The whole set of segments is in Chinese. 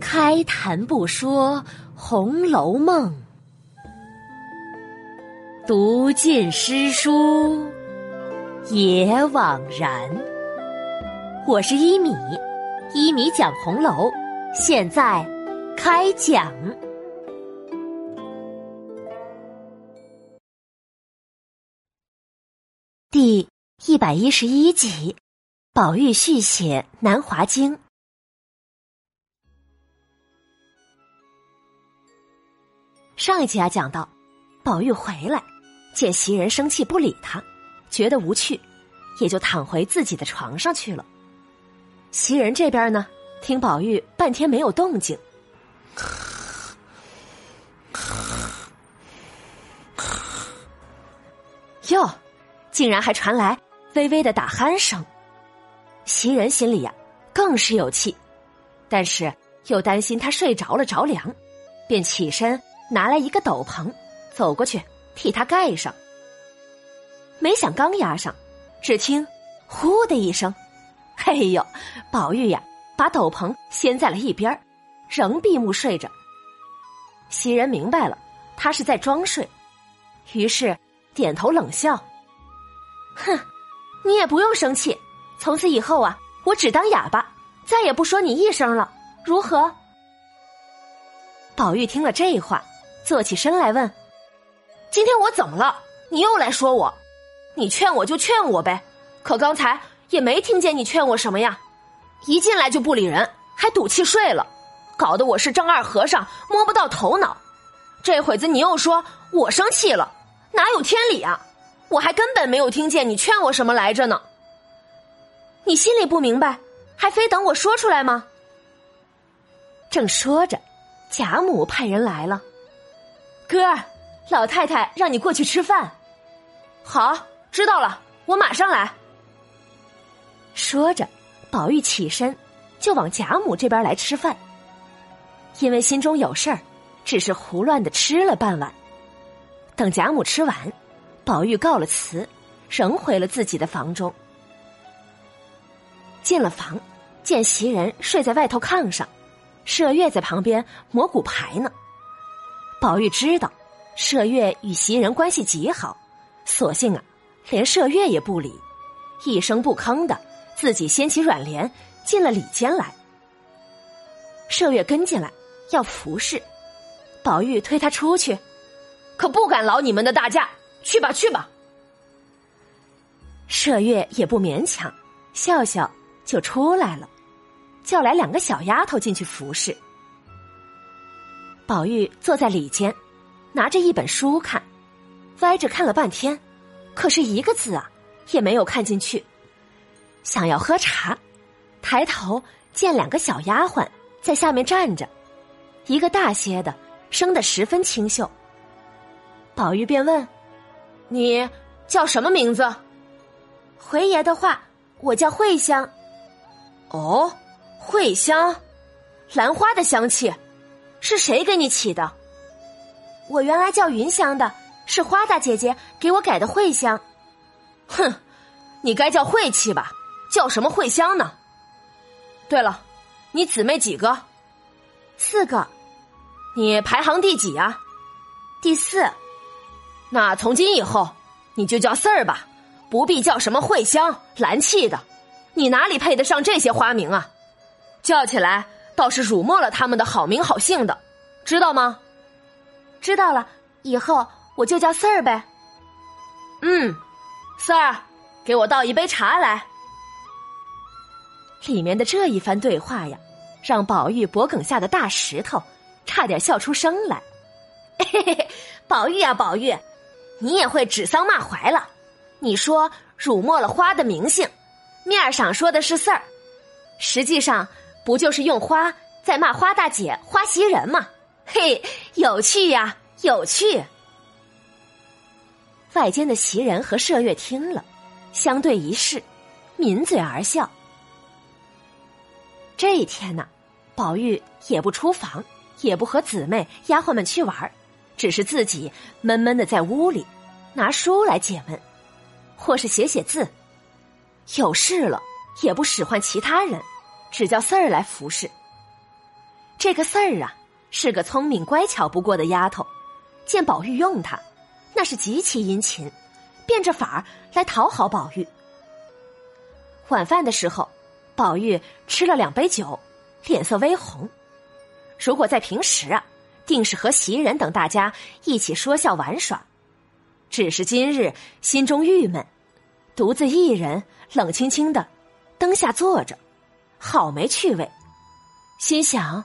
开谈不说《红楼梦》，读尽诗书也枉然。我是一米，一米讲红楼，现在开讲。第一百一十一集，宝玉续写《南华经》。上一集啊，讲到宝玉回来，见袭人生气不理他，觉得无趣，也就躺回自己的床上去了。袭人这边呢，听宝玉半天没有动静，哟。竟然还传来微微的打鼾声，袭人心里呀更是有气，但是又担心他睡着了着凉，便起身拿来一个斗篷，走过去替他盖上。没想刚压上，只听“呼”的一声，嘿呦，宝玉呀把斗篷掀在了一边，仍闭目睡着。袭人明白了，他是在装睡，于是点头冷笑。哼，你也不用生气。从此以后啊，我只当哑巴，再也不说你一声了，如何？宝玉听了这话，坐起身来问：“今天我怎么了？你又来说我？你劝我就劝我呗，可刚才也没听见你劝我什么呀。一进来就不理人，还赌气睡了，搞得我是丈二和尚摸不到头脑。这会子你又说我生气了，哪有天理啊？”我还根本没有听见你劝我什么来着呢。你心里不明白，还非等我说出来吗？正说着，贾母派人来了。哥，老太太让你过去吃饭。好，知道了，我马上来。说着，宝玉起身就往贾母这边来吃饭。因为心中有事儿，只是胡乱的吃了半碗。等贾母吃完。宝玉告了辞，仍回了自己的房中。进了房，见袭人睡在外头炕上，麝月在旁边磨骨牌呢。宝玉知道麝月与袭人关系极好，索性啊，连麝月也不理，一声不吭的自己掀起软帘进了里间来。麝月跟进来要服侍，宝玉推他出去，可不敢劳你们的大驾。去吧，去吧。麝月也不勉强，笑笑就出来了，叫来两个小丫头进去服侍。宝玉坐在里间，拿着一本书看，歪着看了半天，可是一个字啊也没有看进去。想要喝茶，抬头见两个小丫鬟在下面站着，一个大些的，生得十分清秀。宝玉便问。你叫什么名字？回爷的话，我叫慧香。哦，慧香，兰花的香气，是谁给你起的？我原来叫云香的，是花大姐姐给我改的慧香。哼，你该叫晦气吧？叫什么慧香呢？对了，你姊妹几个？四个。你排行第几啊？第四。那从今以后，你就叫四儿吧，不必叫什么慧香、兰气的，你哪里配得上这些花名啊？叫起来倒是辱没了他们的好名好姓的，知道吗？知道了，以后我就叫四儿呗。嗯，四儿，给我倒一杯茶来。里面的这一番对话呀，让宝玉脖梗下的大石头差点笑出声来。嘿 嘿嘿，宝玉啊，宝玉。你也会指桑骂槐了，你说辱没了花的名姓，面上说的是四儿，实际上不就是用花在骂花大姐、花袭人吗？嘿，有趣呀，有趣！外间的袭人和麝月听了，相对一视，抿嘴而笑。这一天呢，宝玉也不出房，也不和姊妹丫鬟们去玩儿。只是自己闷闷的在屋里，拿书来解闷，或是写写字。有事了也不使唤其他人，只叫四儿来服侍。这个四儿啊，是个聪明乖巧不过的丫头，见宝玉用她，那是极其殷勤，变着法儿来讨好宝玉。晚饭的时候，宝玉吃了两杯酒，脸色微红。如果在平时啊，定是和袭人等大家一起说笑玩耍，只是今日心中郁闷，独自一人冷清清的灯下坐着，好没趣味。心想：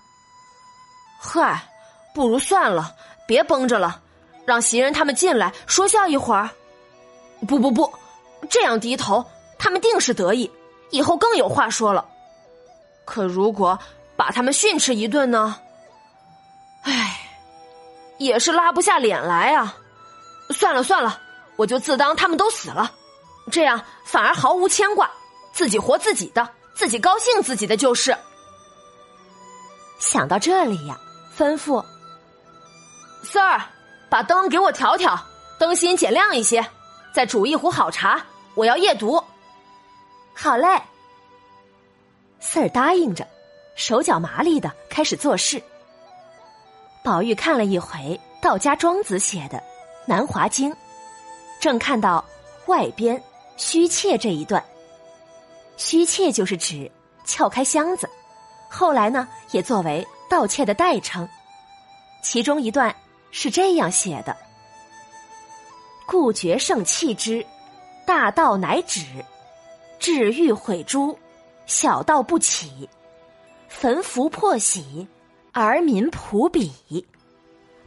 嗨，不如算了，别绷着了，让袭人他们进来说笑一会儿。不不不，这样低头，他们定是得意，以后更有话说了。可如果把他们训斥一顿呢？唉，也是拉不下脸来啊！算了算了，我就自当他们都死了，这样反而毫无牵挂，自己活自己的，自己高兴自己的就是。想到这里呀，吩咐四儿把灯给我调调，灯芯减亮一些，再煮一壶好茶，我要夜读。好嘞，四儿答应着，手脚麻利的开始做事。宝玉看了一回道家庄子写的《南华经》，正看到外边虚窃这一段。虚窃就是指撬开箱子，后来呢也作为盗窃的代称。其中一段是这样写的：“故绝圣弃之，大盗乃止；至欲毁诸，小盗不起；焚符破玺。”而民普鄙，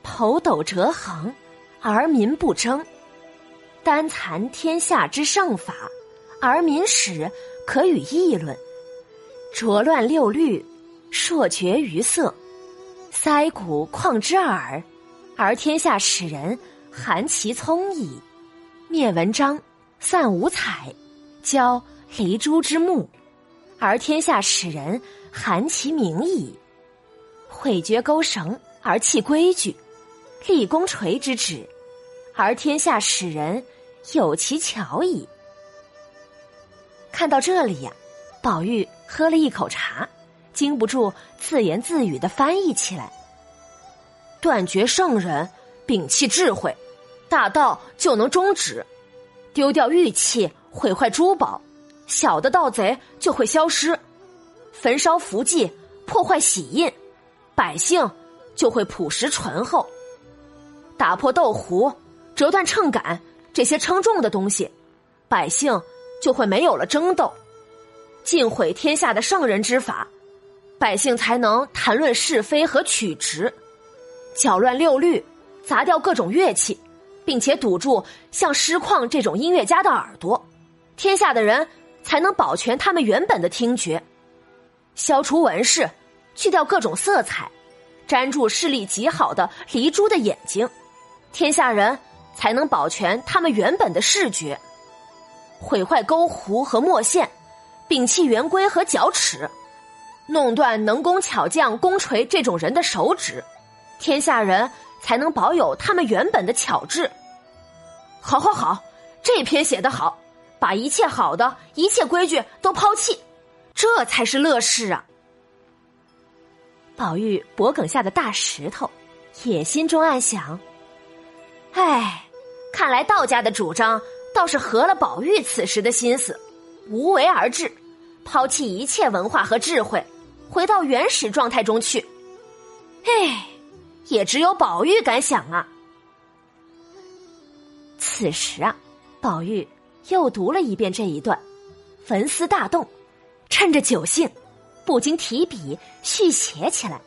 剖斗折衡，而民不争；单残天下之圣法，而民始可与议论；浊乱六律，朔绝于色；塞谷旷之耳，而天下使人含其聪矣；灭文章，散五彩，交离珠之目，而天下使人含其名矣。毁绝钩绳而弃规矩，立功垂之旨，而天下使人有其巧矣。看到这里呀，宝玉喝了一口茶，禁不住自言自语的翻译起来：“断绝圣人，摒弃智慧，大盗就能终止；丢掉玉器，毁坏珠宝，小的盗贼就会消失；焚烧符迹，破坏玺印。”百姓就会朴实醇厚，打破豆壶、折断秤杆这些称重的东西，百姓就会没有了争斗；尽毁天下的圣人之法，百姓才能谈论是非和曲直；搅乱六律，砸掉各种乐器，并且堵住像诗旷这种音乐家的耳朵，天下的人才能保全他们原本的听觉；消除文饰。去掉各种色彩，粘住视力极好的离珠的眼睛，天下人才能保全他们原本的视觉；毁坏钩弧和墨线，摒弃圆规和角尺，弄断能工巧匠工锤这种人的手指，天下人才能保有他们原本的巧智。好，好，好，这篇写得好，把一切好的一切规矩都抛弃，这才是乐事啊！宝玉脖梗下的大石头，也心中暗想：“唉，看来道家的主张倒是合了宝玉此时的心思，无为而治，抛弃一切文化和智慧，回到原始状态中去。唉，也只有宝玉敢想啊。”此时啊，宝玉又读了一遍这一段，焚思大动，趁着酒兴。不禁提笔续写起来，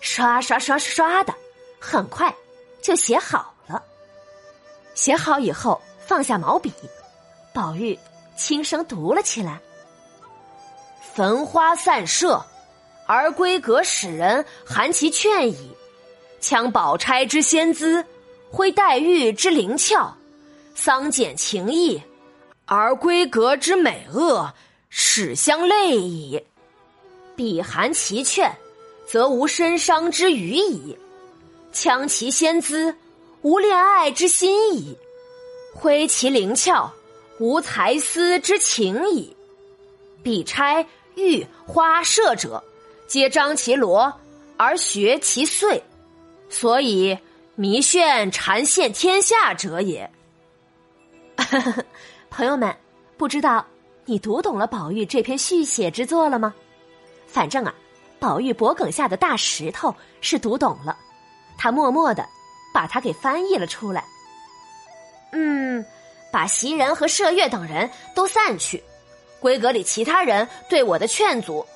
刷刷刷刷的，很快就写好了。写好以后，放下毛笔，宝玉轻声读了起来：“焚花散射，而闺阁使人含其劝矣；羌宝钗之仙姿，挥黛玉之灵俏，丧简情意，而闺阁之美恶，始相类矣。”彼含其劝，则无身伤之余矣；羌其仙姿，无恋爱之心矣；挥其灵俏，无才思之情矣。比钗玉花射者，皆张其罗而学其髓，所以迷炫缠现天下者也。朋友们，不知道你读懂了宝玉这篇续写之作了吗？反正啊，宝玉脖梗下的大石头是读懂了，他默默的把它给翻译了出来。嗯，把袭人和麝月等人都散去，闺阁里其他人对我的劝阻，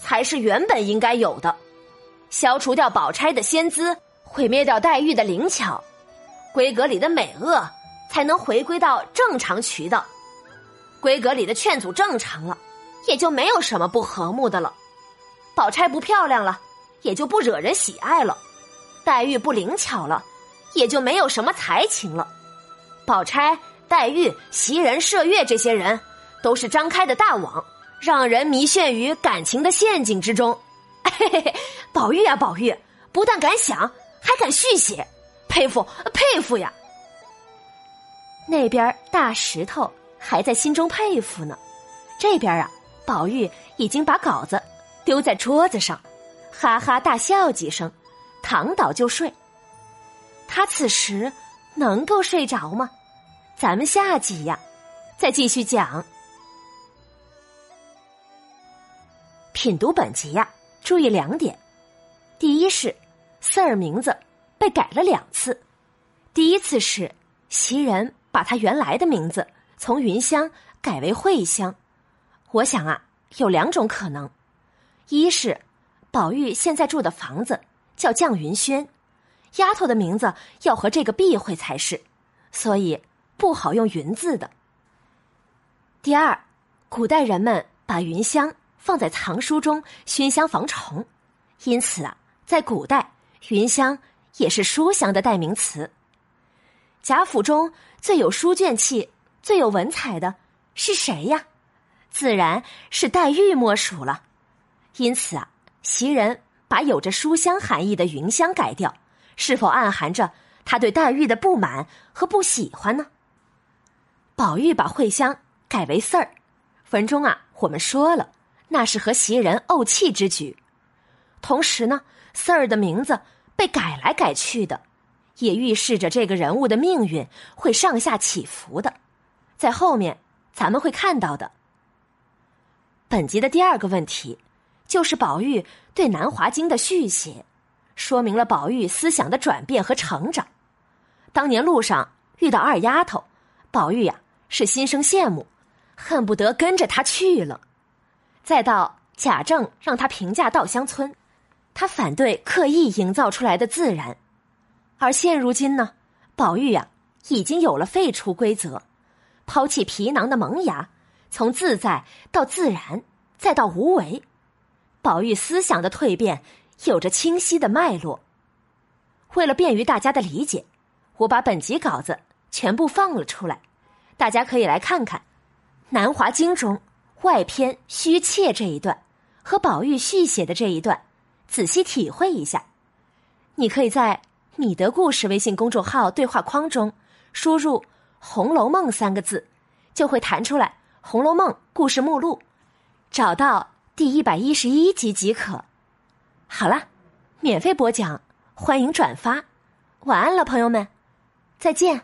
才是原本应该有的。消除掉宝钗的仙姿，毁灭掉黛玉的灵巧，闺阁里的美恶才能回归到正常渠道。闺阁里的劝阻正常了，也就没有什么不和睦的了。宝钗不漂亮了，也就不惹人喜爱了；黛玉不灵巧了，也就没有什么才情了。宝钗、黛玉、袭人、麝月这些人，都是张开的大网，让人迷陷于感情的陷阱之中。嘿嘿嘿，宝玉呀，宝玉，不但敢想，还敢续写，佩服佩服呀！那边大石头还在心中佩服呢，这边啊，宝玉已经把稿子丢在桌子上，哈哈大笑几声，躺倒就睡。他此时能够睡着吗？咱们下集呀，再继续讲。品读本集呀，注意两点：第一是四儿名字被改了两次，第一次是袭人把他原来的名字从云香改为慧香。我想啊，有两种可能：一是宝玉现在住的房子叫绛云轩，丫头的名字要和这个避讳才是，所以。不好用“云”字的。第二，古代人们把云香放在藏书中熏香防虫，因此啊，在古代，云香也是书香的代名词。贾府中最有书卷气、最有文采的是谁呀？自然是黛玉莫属了。因此啊，袭人把有着书香含义的云香改掉，是否暗含着他对黛玉的不满和不喜欢呢？宝玉把慧香改为四儿，文中啊，我们说了，那是和袭人怄气之举。同时呢，四儿的名字被改来改去的，也预示着这个人物的命运会上下起伏的。在后面咱们会看到的。本集的第二个问题，就是宝玉对《南华经》的续写，说明了宝玉思想的转变和成长。当年路上遇到二丫头，宝玉呀。是心生羡慕，恨不得跟着她去了。再到贾政让他评价稻香村，他反对刻意营造出来的自然。而现如今呢，宝玉呀已经有了废除规则、抛弃皮囊的萌芽，从自在到自然，再到无为，宝玉思想的蜕变有着清晰的脉络。为了便于大家的理解，我把本集稿子全部放了出来。大家可以来看看《南华经》中外篇虚怯这一段和宝玉续写的这一段，仔细体会一下。你可以在“米德故事”微信公众号对话框中输入《红楼梦》三个字，就会弹出来《红楼梦》故事目录，找到第一百一十一集即可。好了，免费播讲，欢迎转发。晚安了，朋友们，再见。